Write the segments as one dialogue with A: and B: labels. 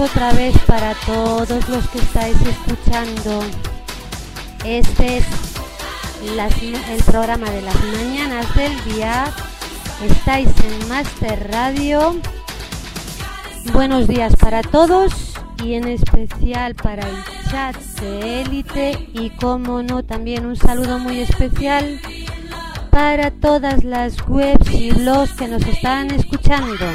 A: otra vez para todos los que estáis escuchando. Este es el programa de las mañanas del día. Estáis en Master Radio. Buenos días para todos y en especial para el chat de élite y como no también un saludo muy especial para todas las webs y blogs que nos están escuchando.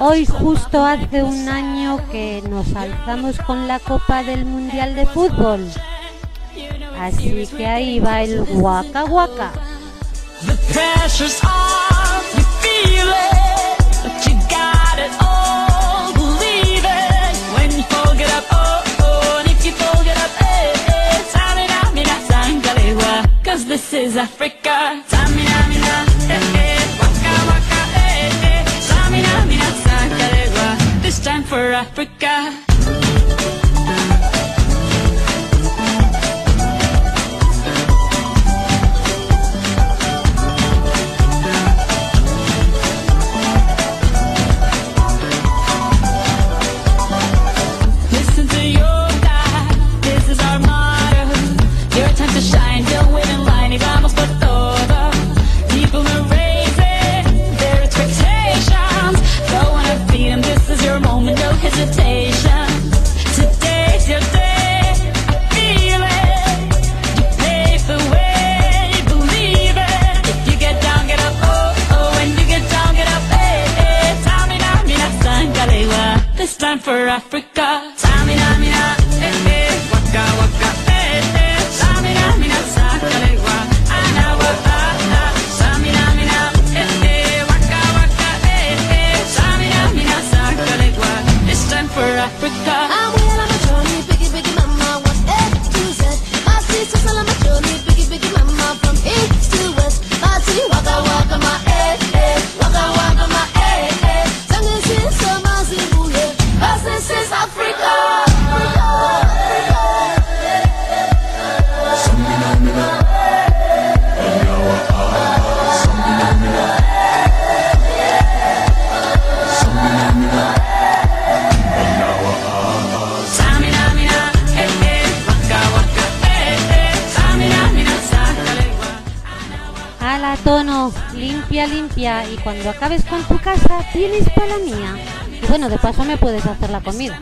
A: Hoy justo hace un año que nos alzamos con la Copa del Mundial de Fútbol. Así que ahí va el Waka Waka.
B: This is Africa. Africa. y
C: cuando acabes con tu casa tienes para la mía. Y bueno, de paso me puedes hacer la comida.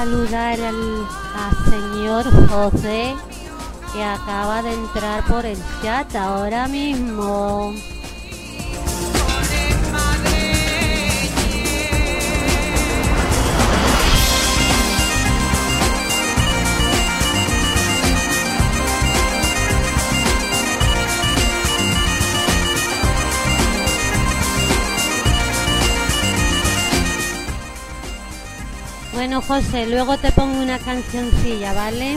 A: Saludar al, señor José que acaba de entrar por el chat ahora mismo. José, luego te pongo una cancioncilla, ¿vale?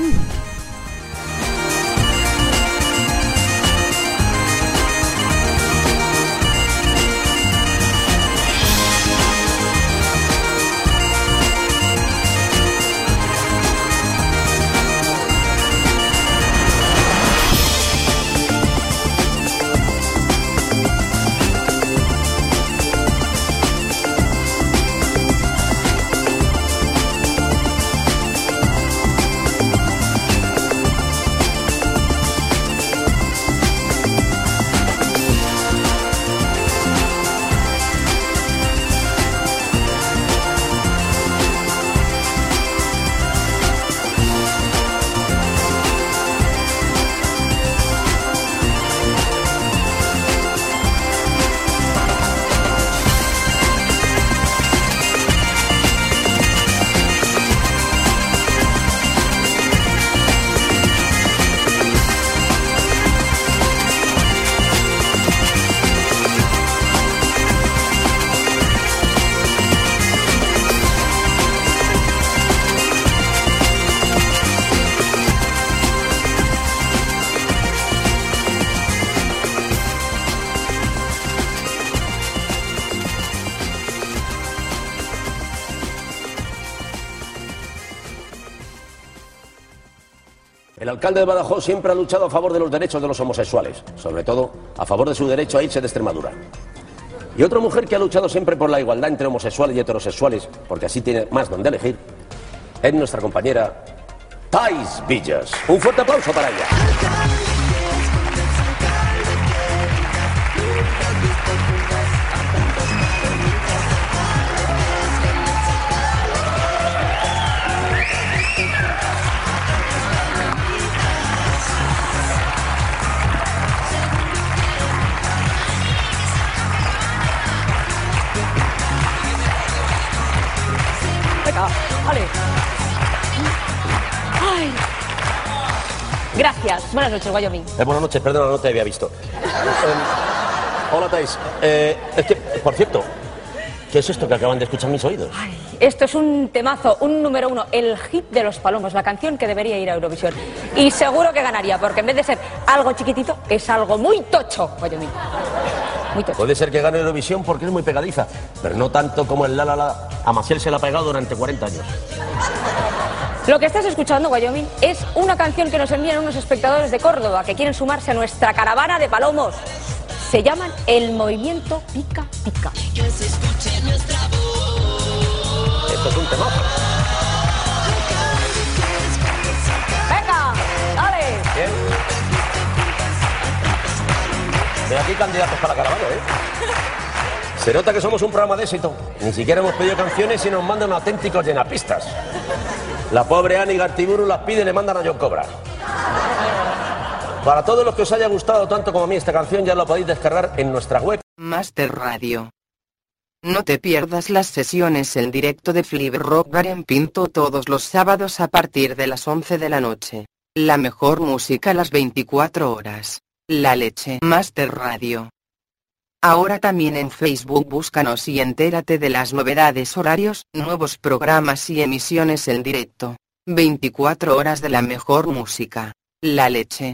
D: Alcalde de Badajoz siempre ha luchado a favor de los derechos de los homosexuales, sobre todo a favor de su derecho a irse de Extremadura. Y otra mujer que ha luchado siempre por la igualdad entre homosexuales y heterosexuales, porque así tiene más donde elegir, es nuestra compañera Thais Villas. Un fuerte aplauso para ella.
E: Gracias. Buenas noches, Wyoming.
D: Eh, buenas noches, perdona, no te había visto. Eh, hola, Thais. Eh, es que, por cierto, ¿qué es esto que acaban de escuchar mis oídos?
E: Esto es un temazo, un número uno, el hit de los palomos, la canción que debería ir a Eurovisión. Y seguro que ganaría, porque en vez de ser algo chiquitito, es algo muy tocho, Wyoming. Muy tocho.
D: Puede ser que gane Eurovisión porque es muy pegadiza, pero no tanto como el La La La. A Maciel se la ha pegado durante 40 años.
E: Lo que estás escuchando, Wyoming, es una canción que nos envían unos espectadores de Córdoba que quieren sumarse a nuestra caravana de palomos. Se llaman el movimiento Pica Pica.
D: Esto es un temazo.
E: ¡Venga! ¡Dale!
D: Bien. De aquí candidatos para caravana, ¿eh? Se nota que somos un programa de éxito. Ni siquiera hemos pedido canciones y nos mandan auténticos llenapistas. La pobre Ani Gartiburu las pide y le mandan a John Cobra. Para todos los que os haya gustado tanto como a mí esta canción, ya la podéis descargar en nuestra web.
F: Master Radio. No te pierdas las sesiones en directo de Flip Rock Bar en Pinto todos los sábados a partir de las 11 de la noche. La mejor música a las 24 horas. La leche. Master Radio. Ahora también en Facebook búscanos y entérate de las novedades horarios, nuevos programas y emisiones en directo. 24 horas de la mejor música. La leche.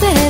G: stay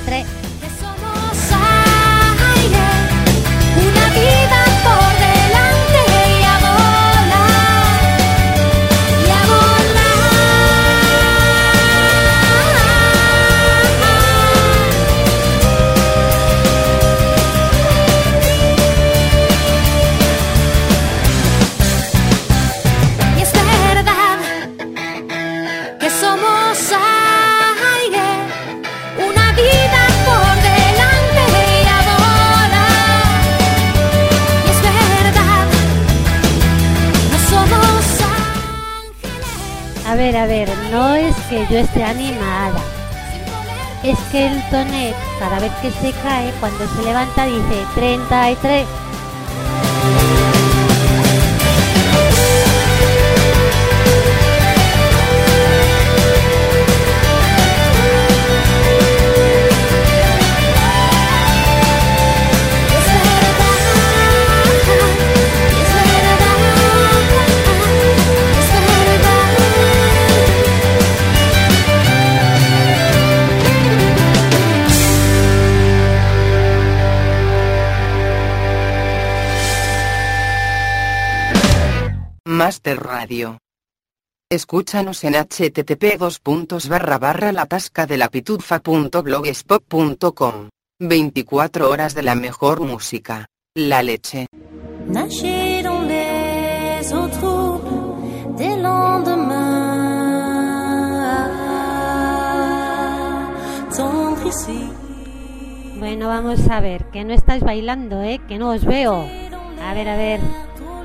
H: 33. Yo esté animada. Es que el Tonet, cada vez que se cae, cuando se levanta dice 33.
F: Radio. Escúchanos en http dos puntos barra barra la tasca de la pitufa.blogspot.com. 24 horas de la mejor música. La leche.
G: Nager dans les eaux troubles des lendemains. Tendre ici.
H: Bueno, vamos a ver, que no estáis bailando, ¿eh? Que no os veo. A ver, a ver.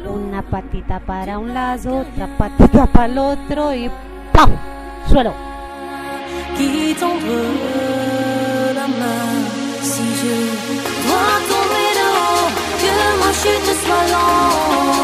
H: Una patita para un lado, otra patita para el otro y ¡pam! Suelo.
G: Si je dois tomber de haut, que ma chute soit lente.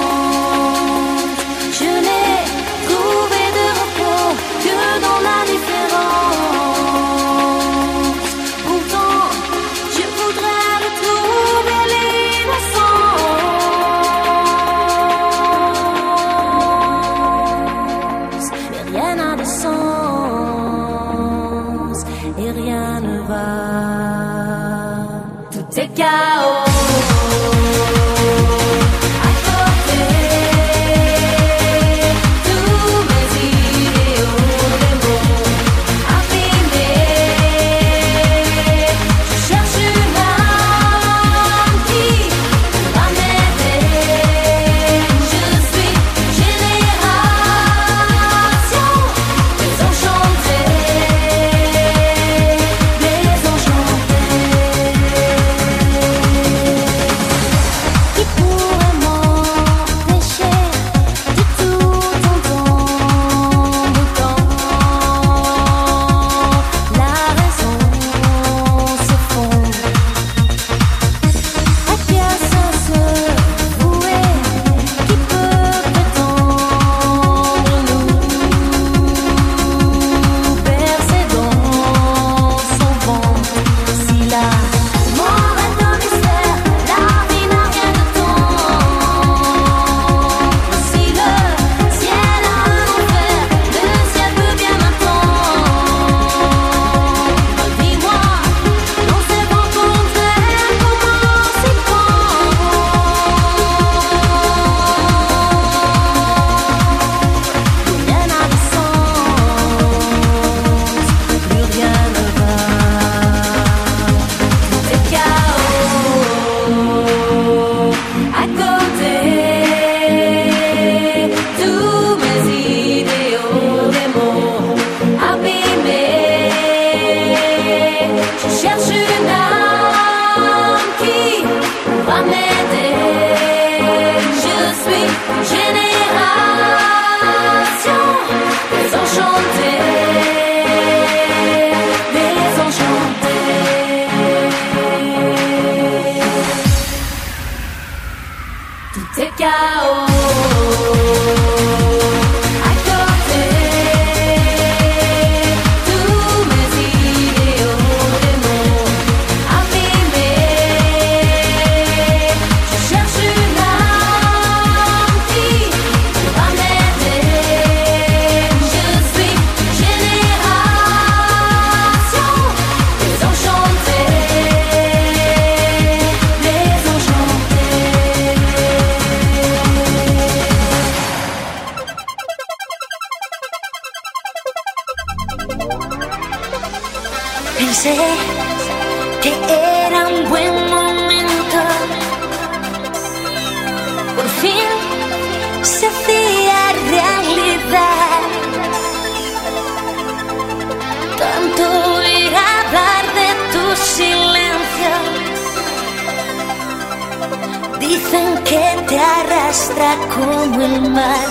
G: como el mar.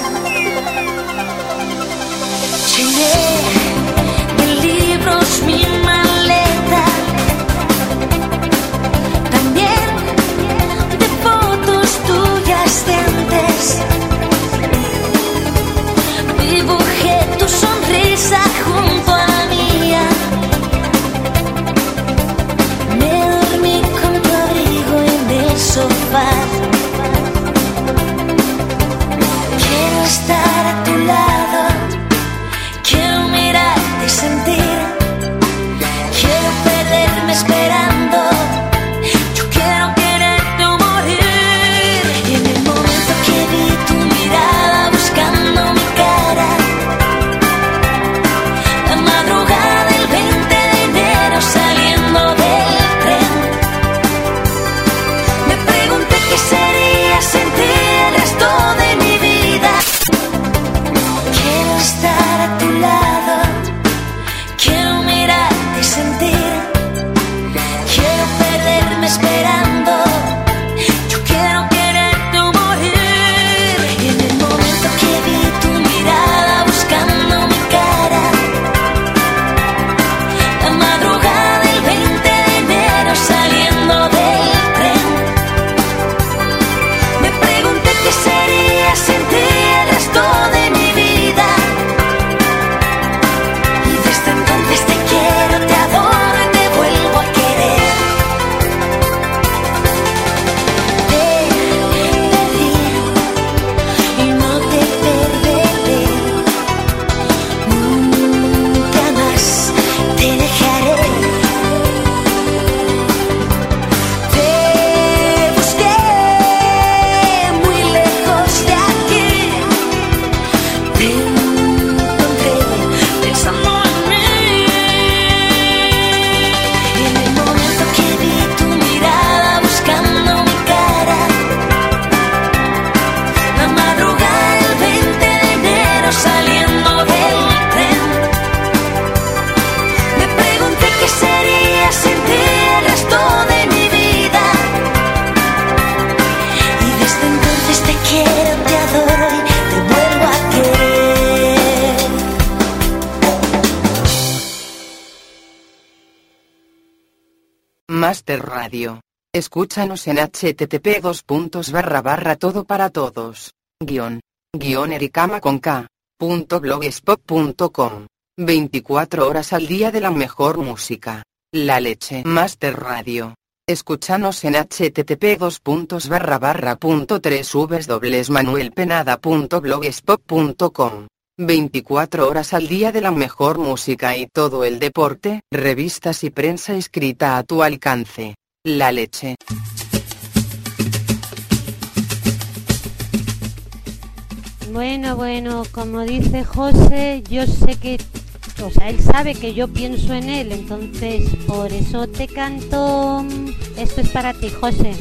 G: Llené de libros mi maleta, también de fotos tuyas de antes. Dibujé tu sonrisa junto a mía. Me dormí con tu abrigo en el sofá.
F: Escúchanos en http dos barra barra todo para todos. Guión. Guión ericama con 24 horas al día de la mejor música. La leche. Master Radio. Escúchanos en http dos puntos barra barra punto tres 24 horas al día de la mejor música y todo el deporte, revistas y prensa escrita a tu alcance. La leche.
I: Bueno, bueno, como dice José, yo sé que, o sea, él sabe que yo pienso en él, entonces por eso te canto. Esto es para ti, José.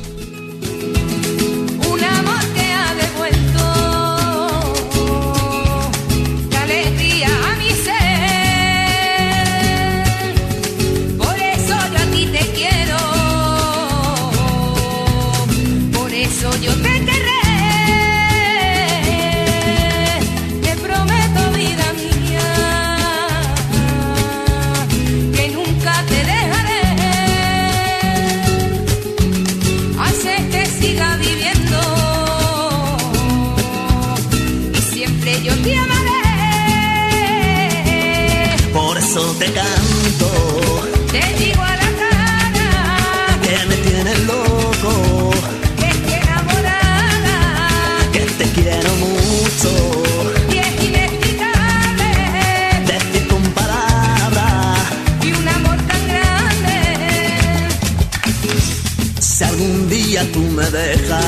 J: tú me dejas.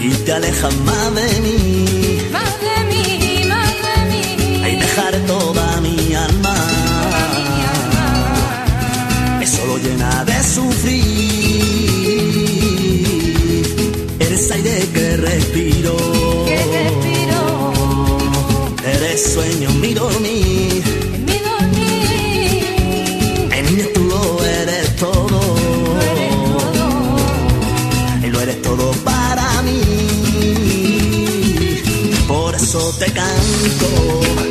J: Y te alejas más de mí.
K: Más de mí, más de mí.
J: Hay dejar toda mi alma.
L: Toda mi
M: alma.
L: Es
G: solo llena de sufrir. Eres aire que respiro. Que respiro. Eres sueño mi dormir.
N: Te
O: canto.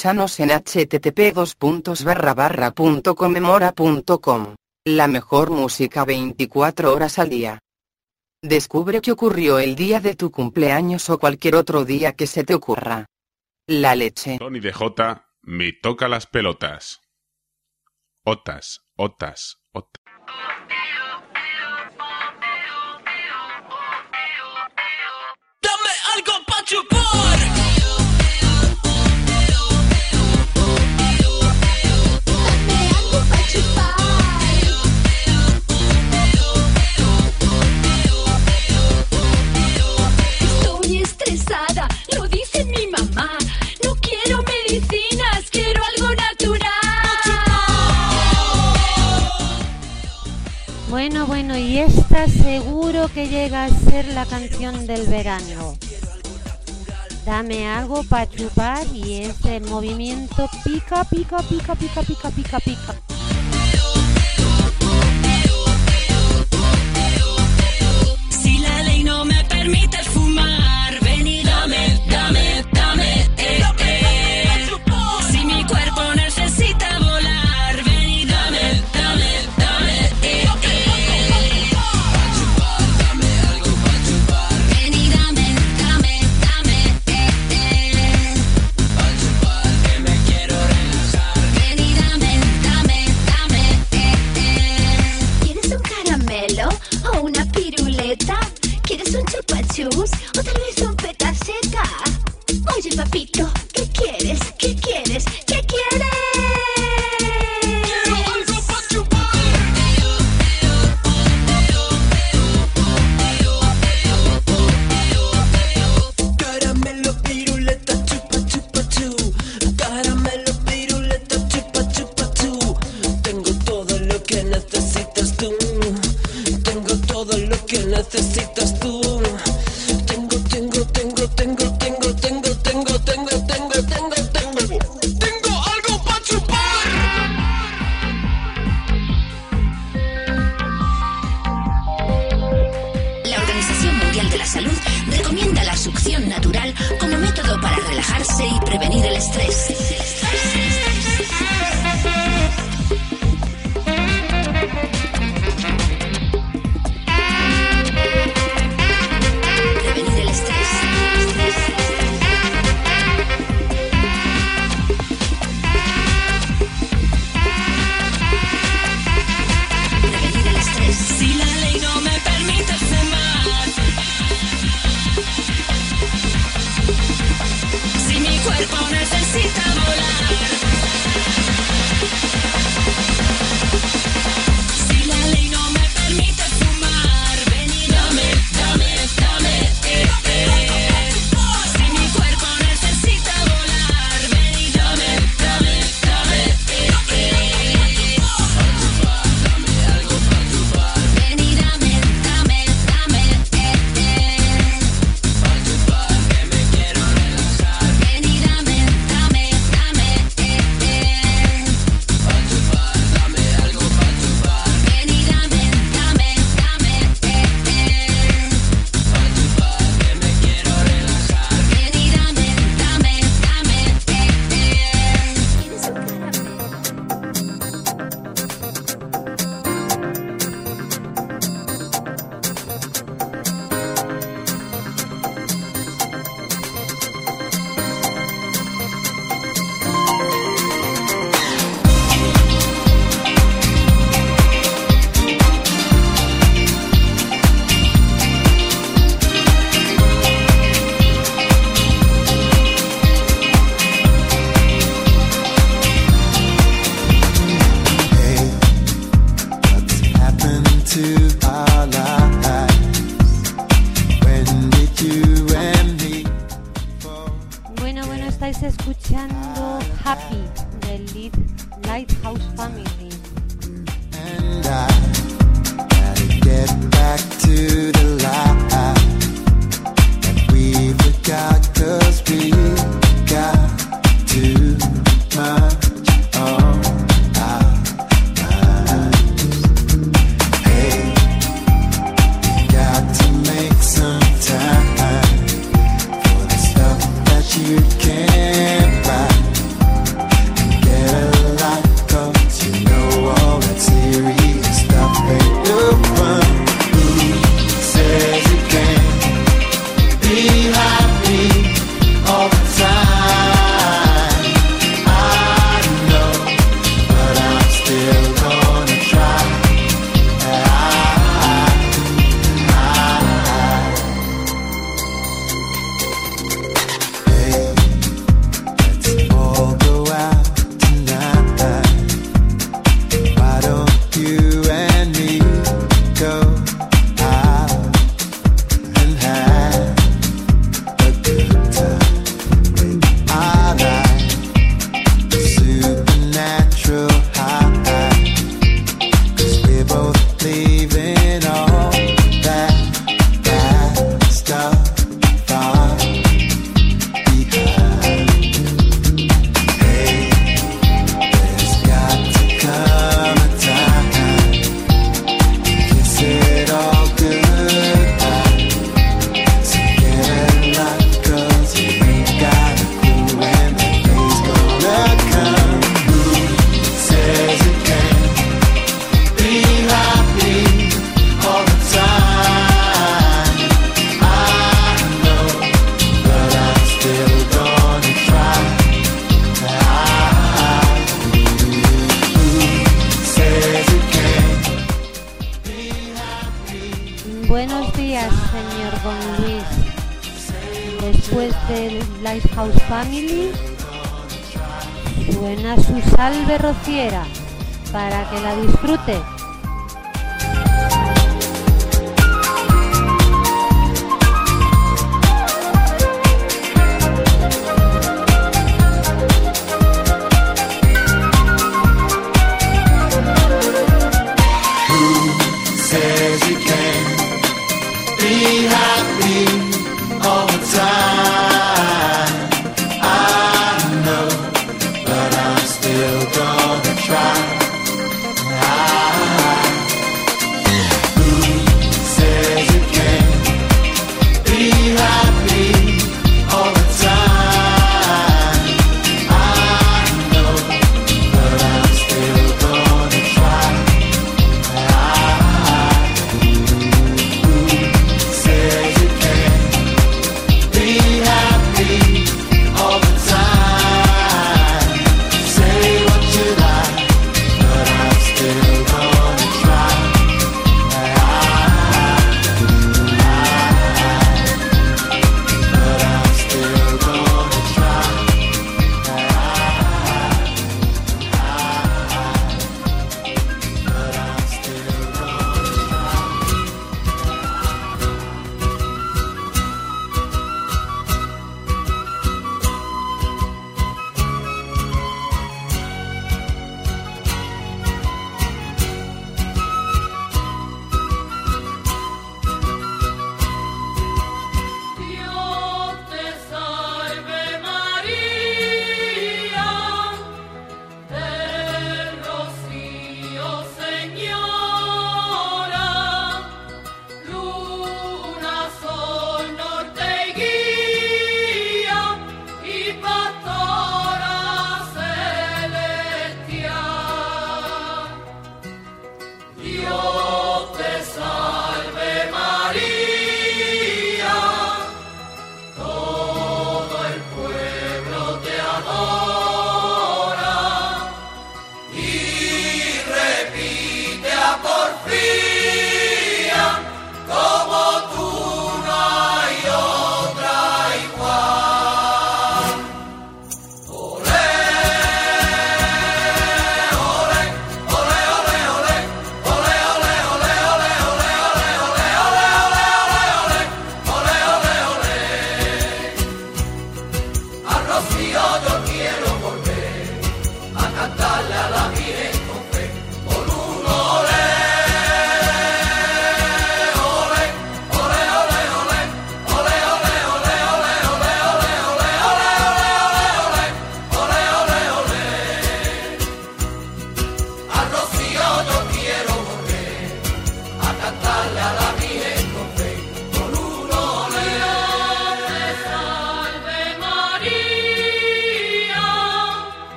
O: escúchanos en http://.comemora.com. La mejor música 24 horas al día. Descubre qué ocurrió el día de tu cumpleaños o cualquier otro día que se te ocurra. La leche.
P: Tony DJ, me toca las pelotas. Otas, otas, otas.
Q: Dame algo pa' chupar.
A: y esta seguro que llega a ser la canción del verano. Dame algo para chupar y ese movimiento pica, pica, pica, pica, pica, pica, pica.
R: Si la ley no me permite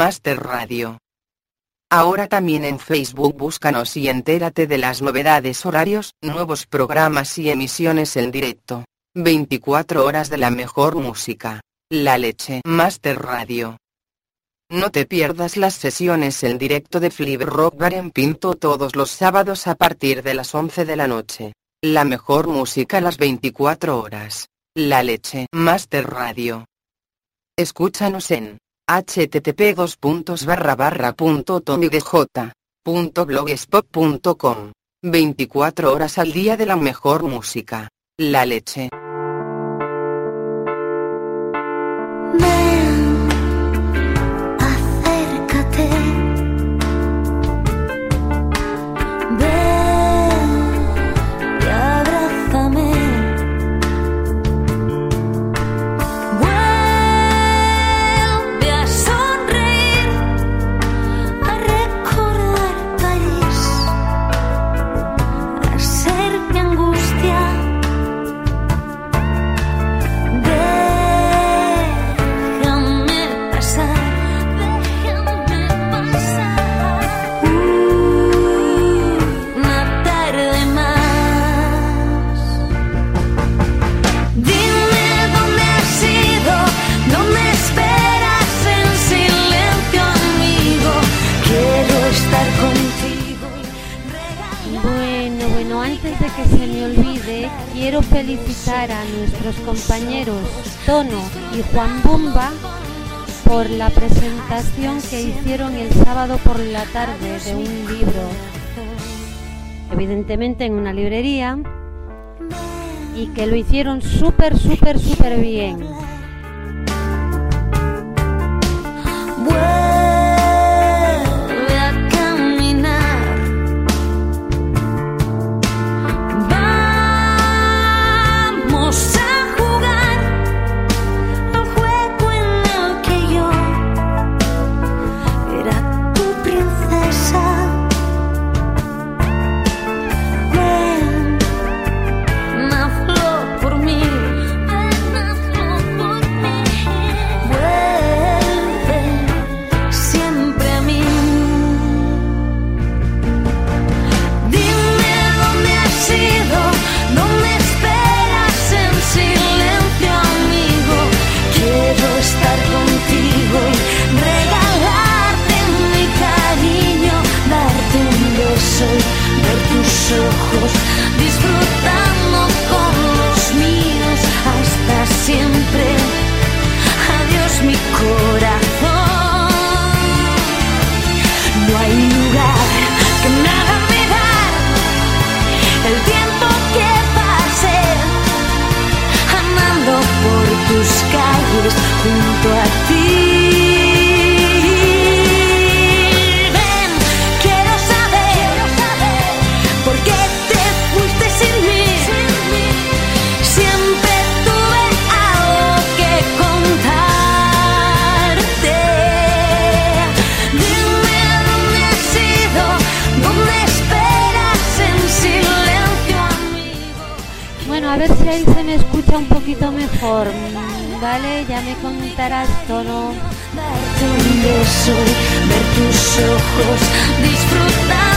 F: Master Radio. Ahora también en Facebook búscanos y entérate de las novedades horarios, nuevos programas y emisiones en directo. 24 horas de la mejor música. La leche Master Radio. No te pierdas las sesiones en directo de Flip Rock Bar en Pinto todos los sábados a partir de las 11 de la noche. La mejor música a las 24 horas. La leche Master Radio. Escúchanos en http dos 24 horas al día de la mejor música. La leche.
G: que lo hicieron súper, súper, súper bien.
I: soy, ver tus ojos,
S: disfrutar.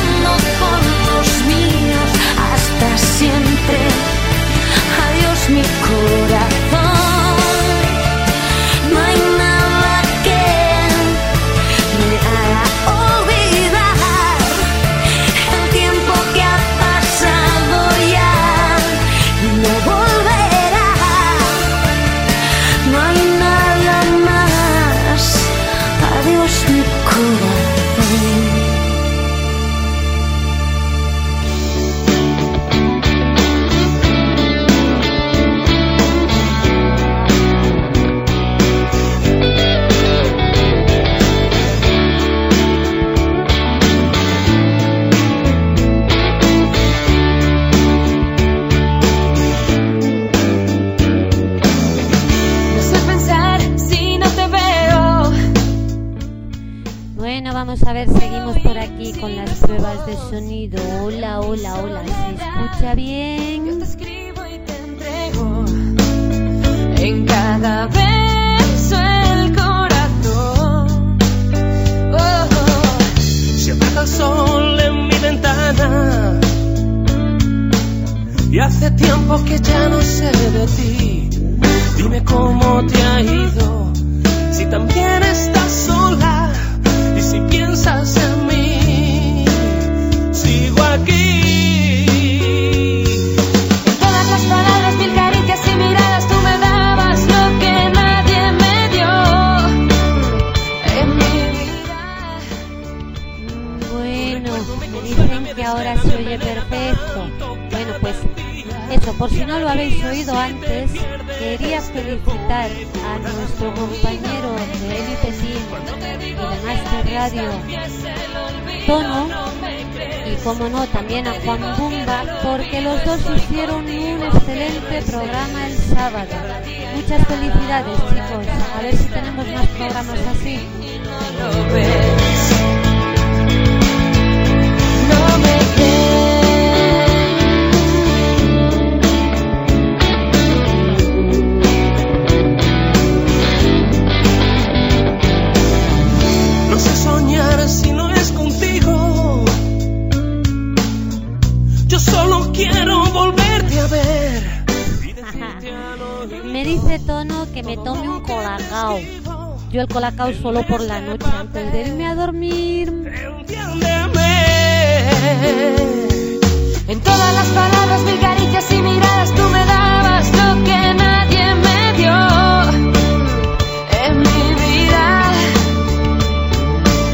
S: Solo
A: por la noche antes de irme a dormir.
I: En todas las palabras, mil caricias y miradas, tú me dabas lo que nadie me dio en mi vida.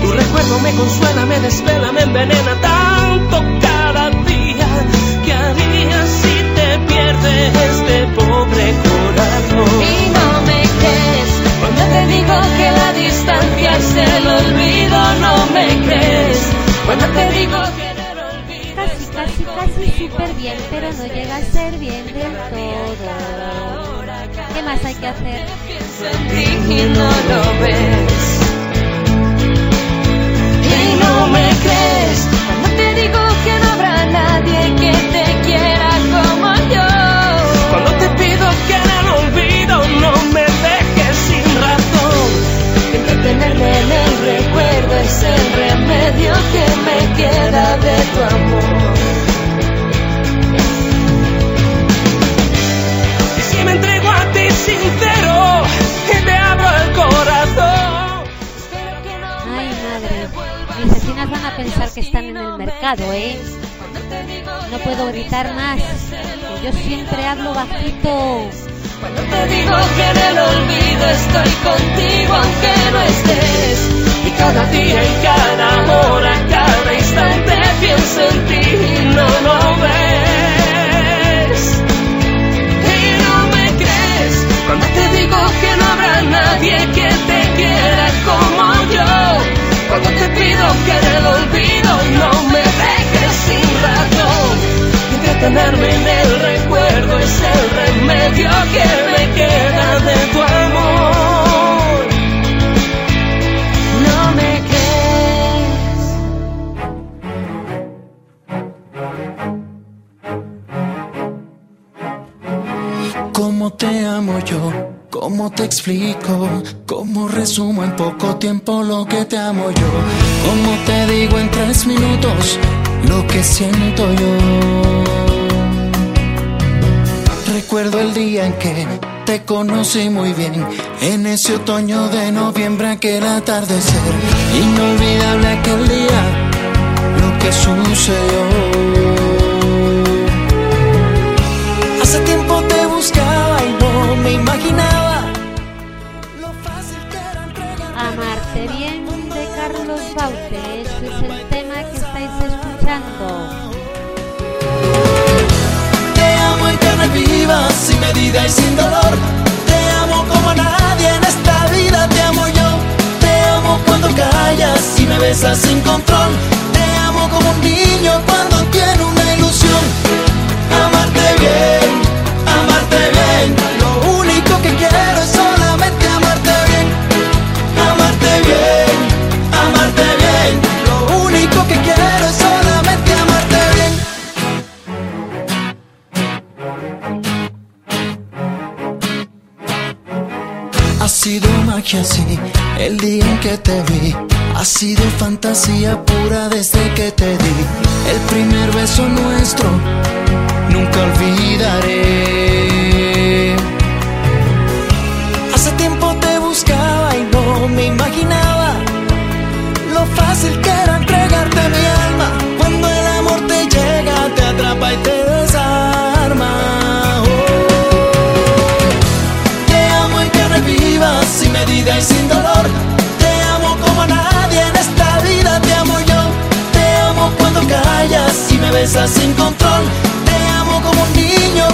S: Tu recuerdo me consuela, me desvela, me envenena tanto cada día. ¿Qué harías si te pierdes este pobre corazón?
I: Y no me crees cuando te digo que es el olvido, no me crees cuando te digo que
A: Casi, casi, casi súper bien, pero no llega a ser bien del todo. ¿Qué más hay que hacer?
I: en ti y no lo ves. Y no me crees cuando te digo que no habrá nadie que remedio que me queda de tu amor.
S: Y si me entrego a ti sincero te abro el corazón.
A: Ay, madre. Mis vecinas van a pensar que están en el mercado, ¿eh? No puedo gritar más. Que yo siempre hablo bajito.
I: Cuando te digo que en el olvido estoy contigo aunque no estés.
S: Y cada día y cada hora, cada instante pienso en ti y no lo ves. Y no me crees cuando te digo que no habrá nadie que te quiera como yo. Cuando te pido que en el olvido no me dejes sin razón. Entretenerme en el recuerdo es el remedio que me queda de tu amor.
T: Yo? ¿Cómo te explico? ¿Cómo resumo en poco tiempo lo que te amo yo? ¿Cómo te digo en tres minutos lo que siento yo? Recuerdo el día en que te conocí muy bien, en ese otoño de noviembre aquel atardecer, inolvidable aquel día, lo que sucedió. Medida y sin dolor. Te amo como nadie en esta vida, te amo yo. Te amo cuando callas y me besas sin control. Te amo como un niño cuando tiene una ilusión. Amarte bien, amarte bien. Lo único que quiero Ha sido magia, sí, el día en que te vi. Ha sido fantasía pura desde que te di el primer beso nuestro. Nunca olvidaré. Hace tiempo te buscaba y no me imaginaba lo fácil que era medida y sin dolor. Te amo como a nadie en esta vida. Te amo yo. Te amo cuando callas y me besas sin control. Te amo como un niño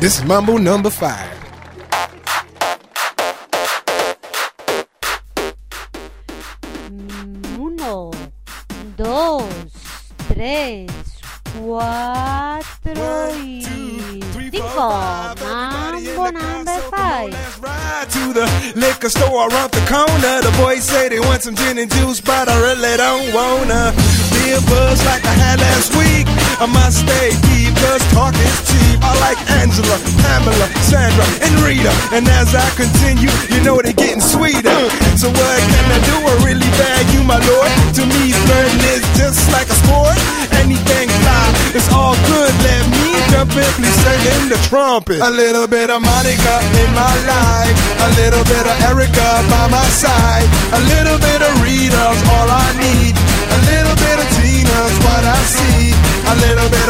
U: this is Mambo number five.
A: Uno, dos, tres, cuatro y cinco. Mambo number five.
U: Ride to the liquor store around the corner. The boys say they want some gin and juice, but I really don't wanna be a buzz like I had last week. I must stay Angela, Pamela, Sandra, and Rita. And as I continue, you know they're getting sweeter. So what can I do? I really you, my lord. To me, flirting is just like a sport. Anything fly, it's all good. Let me jump in, please in the trumpet. A little bit of Monica in my life, a little bit of Erica by my side, a little bit of Rita's all I need,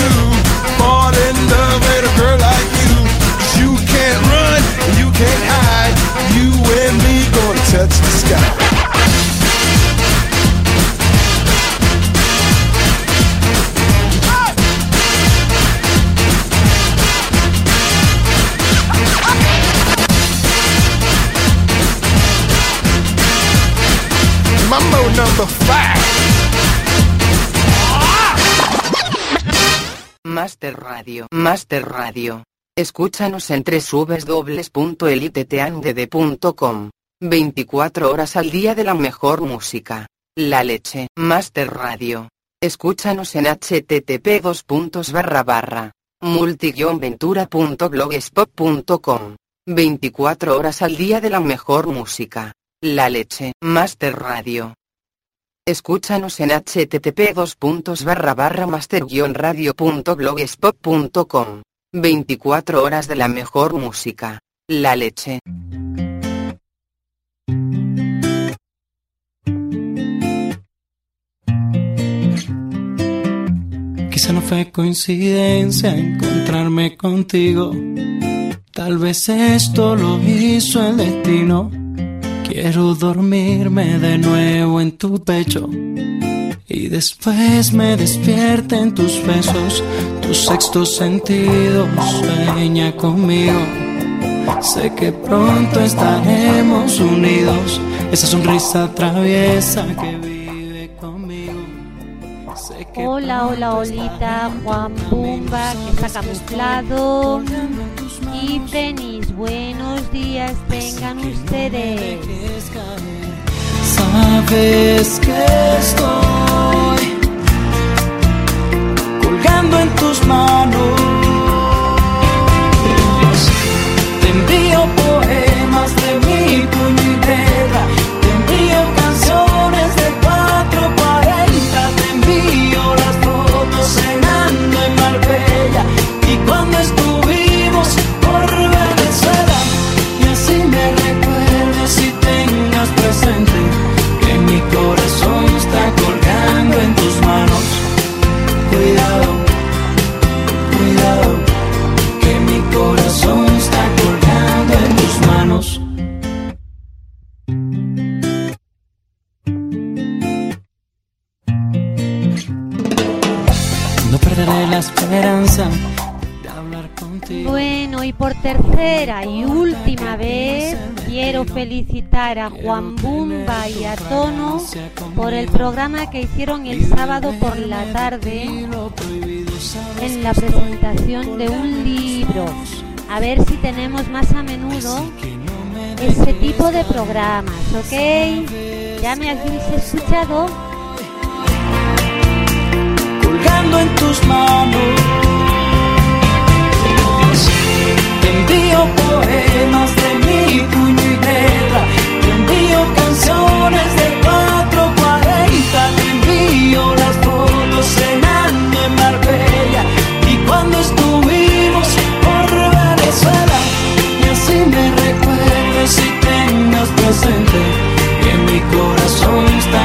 U: to fall in love with a girl like you. Cause you can't run, you can't hide. You and me gonna touch the sky. number five.
F: Master Radio. Master Radio. Escúchanos en www.eliteteandede.com. 24 horas al día de la mejor música. La leche. Master Radio. Escúchanos en http dos barra barra multi-ventura.blogspot.com. 24 horas al día de la mejor música. La leche. Master Radio. Escúchanos en http master-radio.blogspot.com. 24 horas de la mejor música. La leche.
T: Quizá no fue coincidencia encontrarme contigo. Tal vez esto lo hizo el destino. Quiero dormirme de nuevo en tu pecho. Y después me despierta en tus besos. Tu sexto sentido sueña conmigo. Sé que pronto estaremos unidos. Esa sonrisa traviesa que que
A: Hola, hola, holita, Juan Bumba, que está camuflado. Y Denis, buenos días tengan ustedes.
T: Sabes que estoy colgando en tus manos. Te envío poemas de mi puño por
A: tercera y última vez quiero felicitar a Juan Bumba y a Tono por el programa que hicieron el sábado por la tarde en la presentación de un libro. A ver si tenemos más a menudo ese tipo de programas, ¿ok? Ya me habéis escuchado.
T: colgando en tus manos. Envío poemas de mi puño y letra. Envío canciones de 440. Te envío las fotos cenando en Marbella. Y cuando estuvimos por Venezuela. Y así me recuerdes y tengas presente que mi corazón está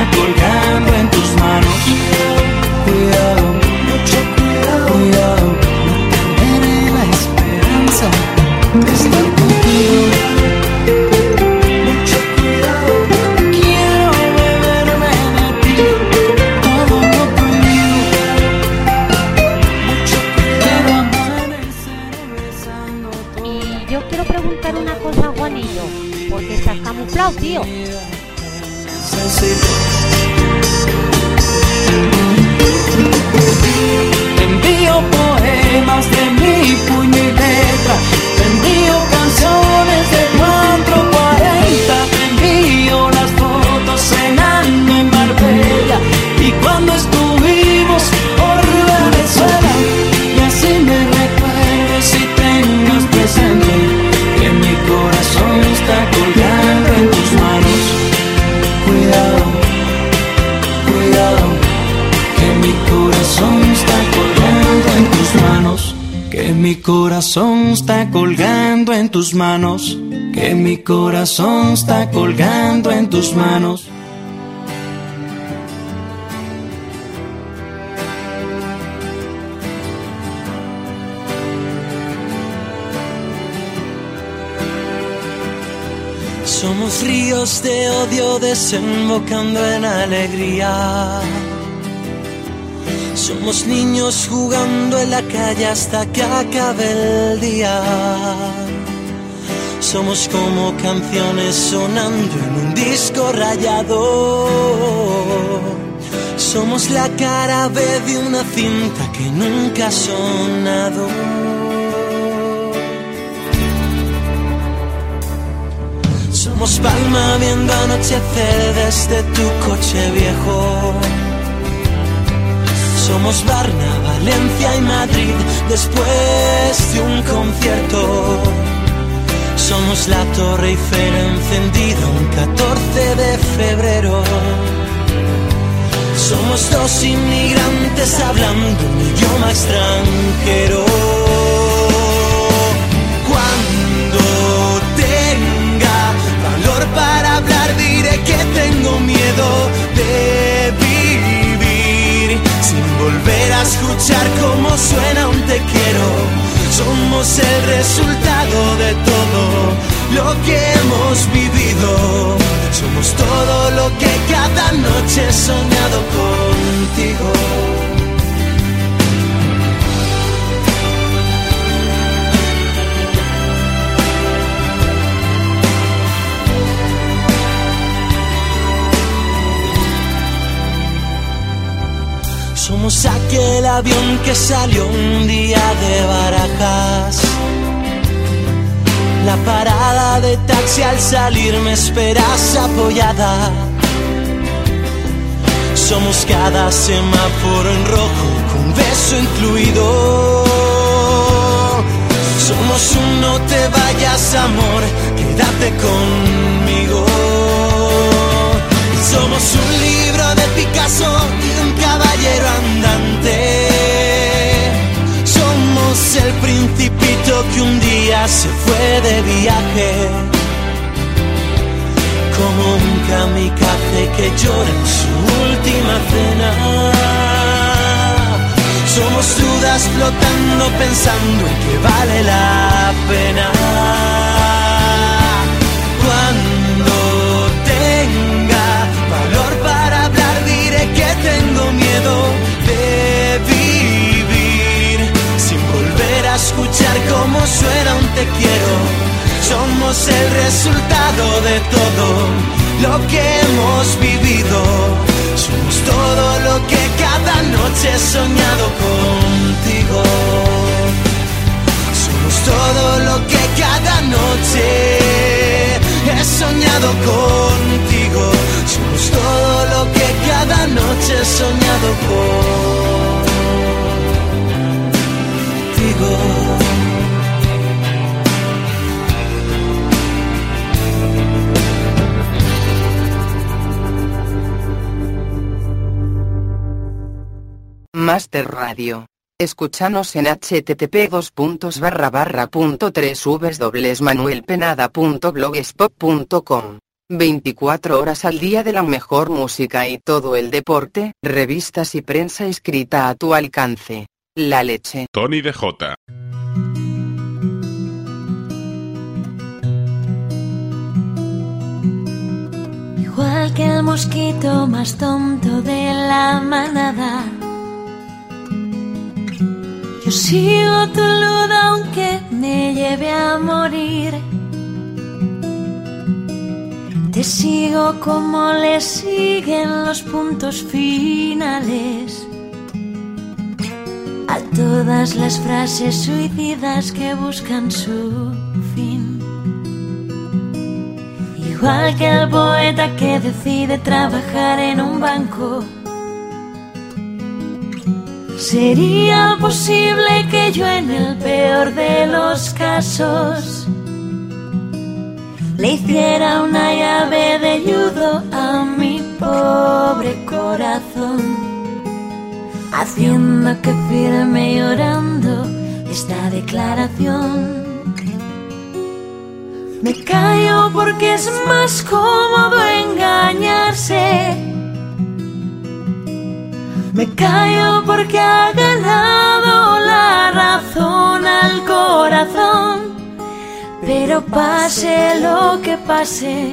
T: está colgando en tus manos. Somos ríos de odio desembocando en alegría. Somos niños jugando en la calle hasta que acabe el día. Somos como canciones sonando en un disco rayado.
J: Somos la cara B de una cinta que nunca ha sonado. Somos palma viendo anochecer desde tu coche viejo. Somos Varna, Valencia y Madrid después de un concierto. Somos la Torre Eiffel encendida un 14 de febrero. Somos dos inmigrantes hablando un idioma extranjero. Cuando tenga valor para hablar diré que tengo miedo de vivir sin volver a escuchar cómo suena un te quiero. Somos el resultado de todo lo que hemos vivido. Somos todo lo que cada noche he soñado contigo. Somos aquel avión que salió un día de barajas. La parada de taxi al salir me esperas apoyada. Somos cada semáforo en rojo con beso incluido. Somos un no te vayas amor, quédate conmigo. Somos un libro de Picasso caballero andante. Somos el principito que un día se fue de viaje. Como un kamikaze que llora en su última cena. Somos dudas flotando pensando en que vale la pena. Cuando tenga valor para hablar diré que tengo miedo escuchar cómo suena un te quiero. Somos el resultado de todo lo que hemos vivido. Somos todo lo que cada noche he soñado contigo. Somos todo lo que cada noche he soñado contigo. Somos todo lo que cada noche he soñado contigo.
F: Master Radio. Escúchanos en http dos puntos barra barra punto tres www.manuelpenada.blogspot.com. 24 horas al día de la mejor música y todo el deporte, revistas y prensa escrita a tu alcance. La leche.
P: Tony DJ.
G: Igual que el mosquito más tonto de la manada. Sigo tu luz aunque me lleve a morir. Te sigo como le siguen los puntos finales a todas las frases suicidas que buscan su fin. Igual que el poeta que decide trabajar en un banco. ¿Sería posible que yo en el peor de los casos le hiciera una llave de judo a mi pobre corazón? Haciendo que firme llorando esta declaración. Me callo porque es más cómodo engañarse. Me callo porque ha ganado la razón al corazón. Pero pase lo que pase,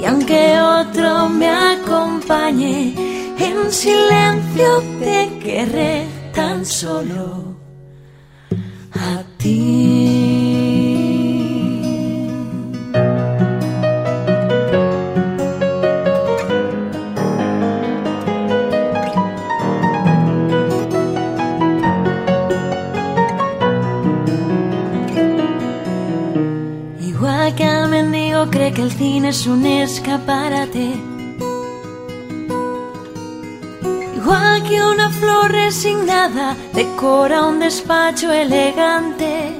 G: y aunque otro me acompañe, en silencio te querré tan solo a ti. Mundo cree que el cine es un escaparate. Igual que una flor resignada decora un despacho elegante.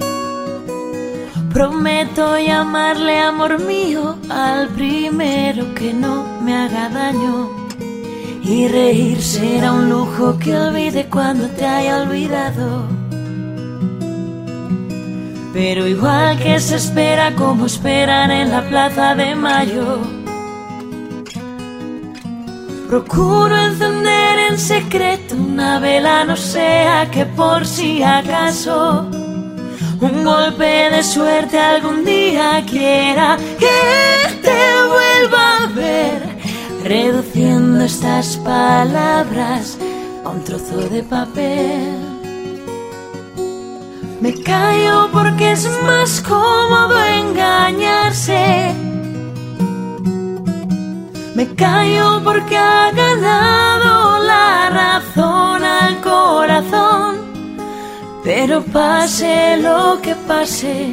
G: Prometo llamarle amor mío al primero que no me haga daño. Y reír será un lujo que olvide cuando te haya olvidado. Pero igual que se espera como esperan en la plaza de mayo. Procuro encender en secreto una vela, no sea que por si acaso un golpe de suerte algún día quiera que te vuelva a ver, reduciendo estas palabras a un trozo de papel. Me callo porque es más cómodo engañarse. Me callo porque ha ganado la razón al corazón. Pero pase lo que pase,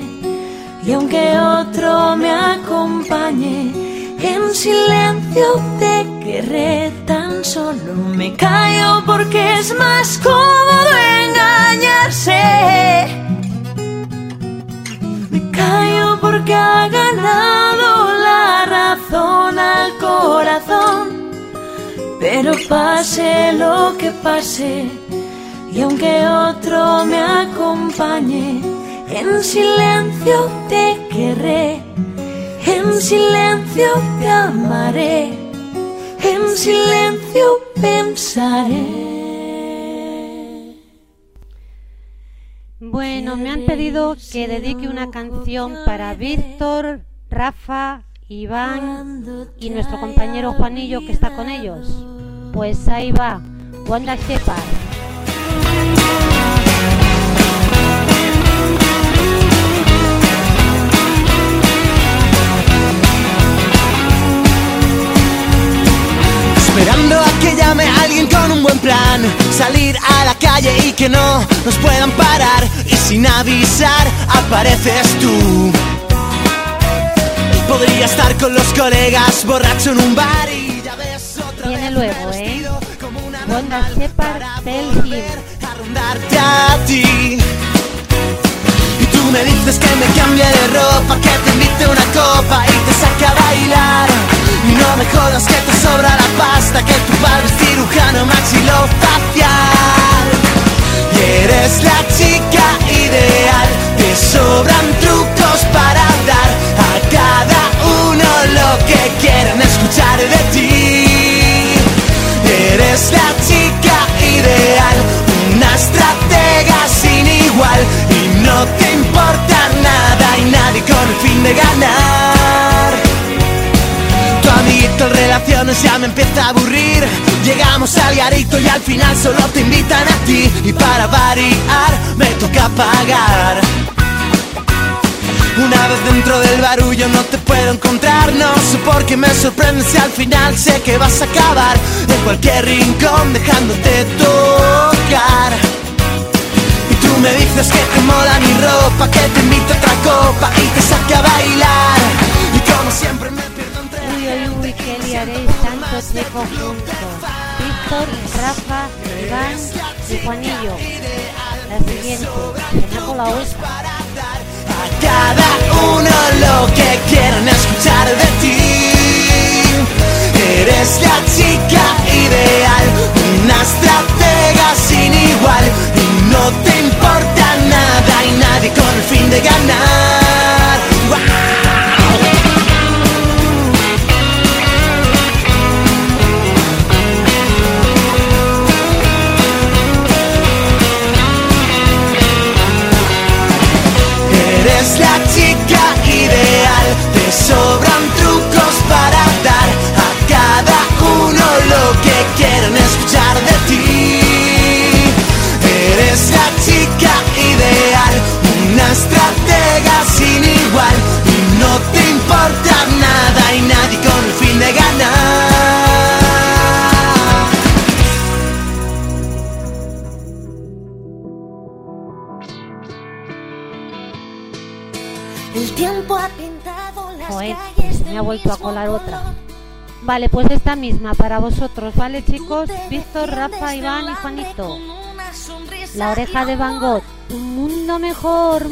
G: y aunque otro me acompañe, en silencio te querré tan solo. Me callo porque es más cómodo engañarse. Me callo porque ha ganado la razón al corazón. Pero pase lo que pase, y aunque otro me acompañe, en silencio te querré, en silencio te amaré, en silencio pensaré.
A: Bueno, me han pedido que dedique una canción para Víctor, Rafa, Iván y nuestro compañero Juanillo que está con ellos. Pues ahí va, Wanda Shepard.
J: Llame alguien con un buen plan. Salir a la calle y que no nos puedan parar. Y sin avisar apareces tú. Podría estar con los colegas borracho en un bar y ya ves otra
A: Viene luego, ¿eh? Wanda Shepard,
J: a ti. Y tú me dices que me cambie de ropa Que te invite una copa y te saque a bailar Y no me jodas que te sobra la pasta Que tu padre cirujano maxilofacial. Y eres la chica ideal Te sobran trucos para dar a cada uno lo que quieren escuchar de ti. Eres la chica ideal, una estratega sin igual. Y no te importa nada y nadie con el fin de ganar. Tu amiguito en relaciones ya me empieza a aburrir. Llegamos al garito y al final solo te invitan a ti. Y para variar me toca pagar. Una vez dentro del barullo no te puedo encontrar. No sé por qué me sorprende si al final sé que vas a acabar. En cualquier rincón dejándote tocar. Y tú me dices que te mola mi ropa Que te invito a otra copa y te saque a bailar. Y como siempre me
A: liaréis tanto tiempo juntos. Víctor, Rafa, Iván y Juanillo. La siguiente, ha colado esta.
J: a cada uno lo que quieren escuchar de ti. Eres la chica ideal, una estratega sin igual y no te importa nada y nadie con el fin de ganar. ¡Guau! Eres la
G: ha vuelto a colar otra. Vale, pues esta misma para vosotros, ¿vale chicos? Víctor, Rafa, Iván y Juanito. La oreja de Van Gogh, un mundo mejor.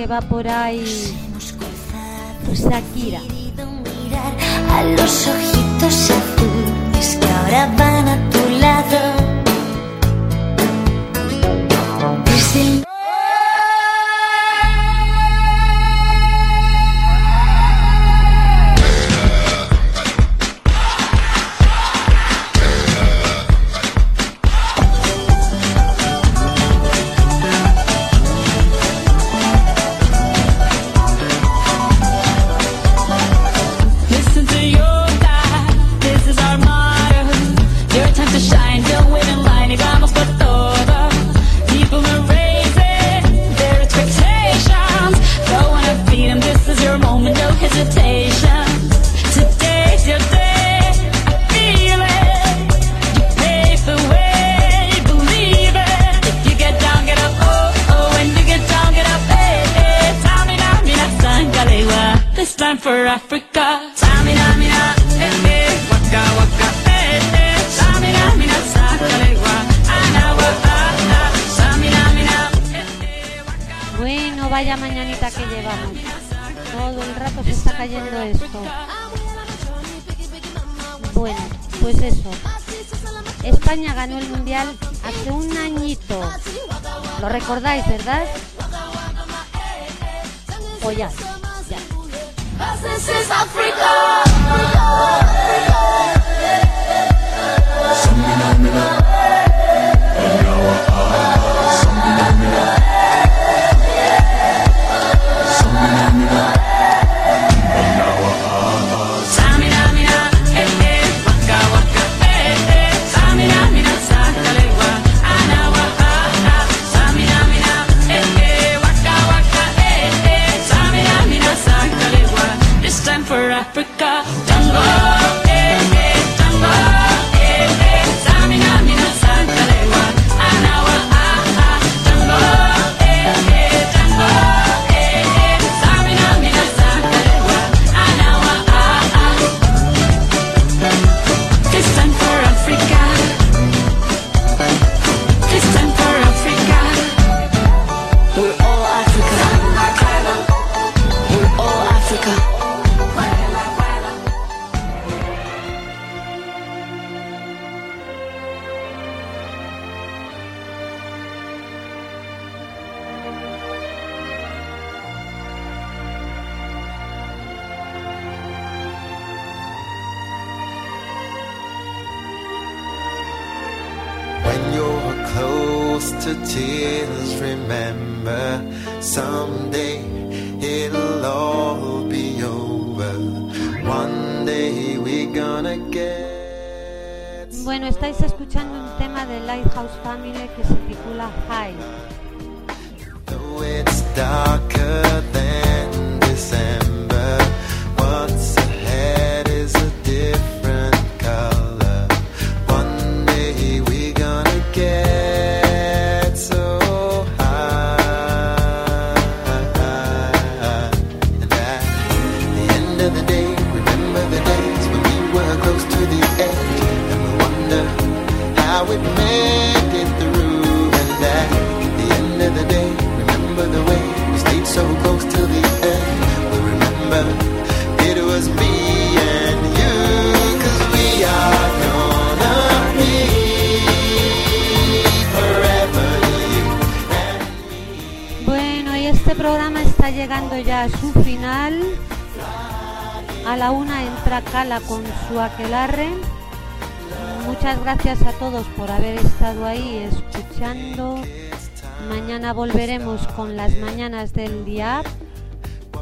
V: que
R: va por ahí pues Shakira.
B: A los ojitos azules que ahora van
R: su aquelarre. Muchas gracias a todos por haber estado ahí escuchando. Mañana volveremos con las mañanas del día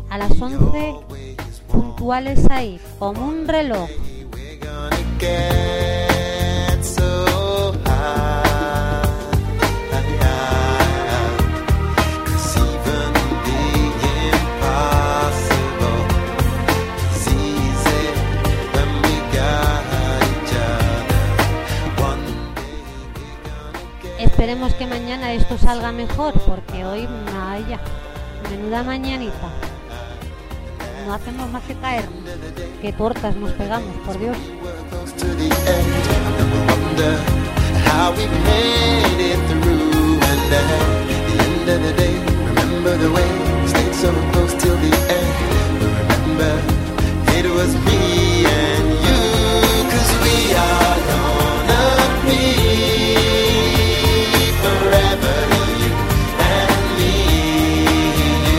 R: a las 11 puntuales ahí, como un reloj. esto salga mejor, porque hoy, vaya, menuda mañanita. No hacemos más que caer. Qué tortas nos pegamos, por Dios.
W: me never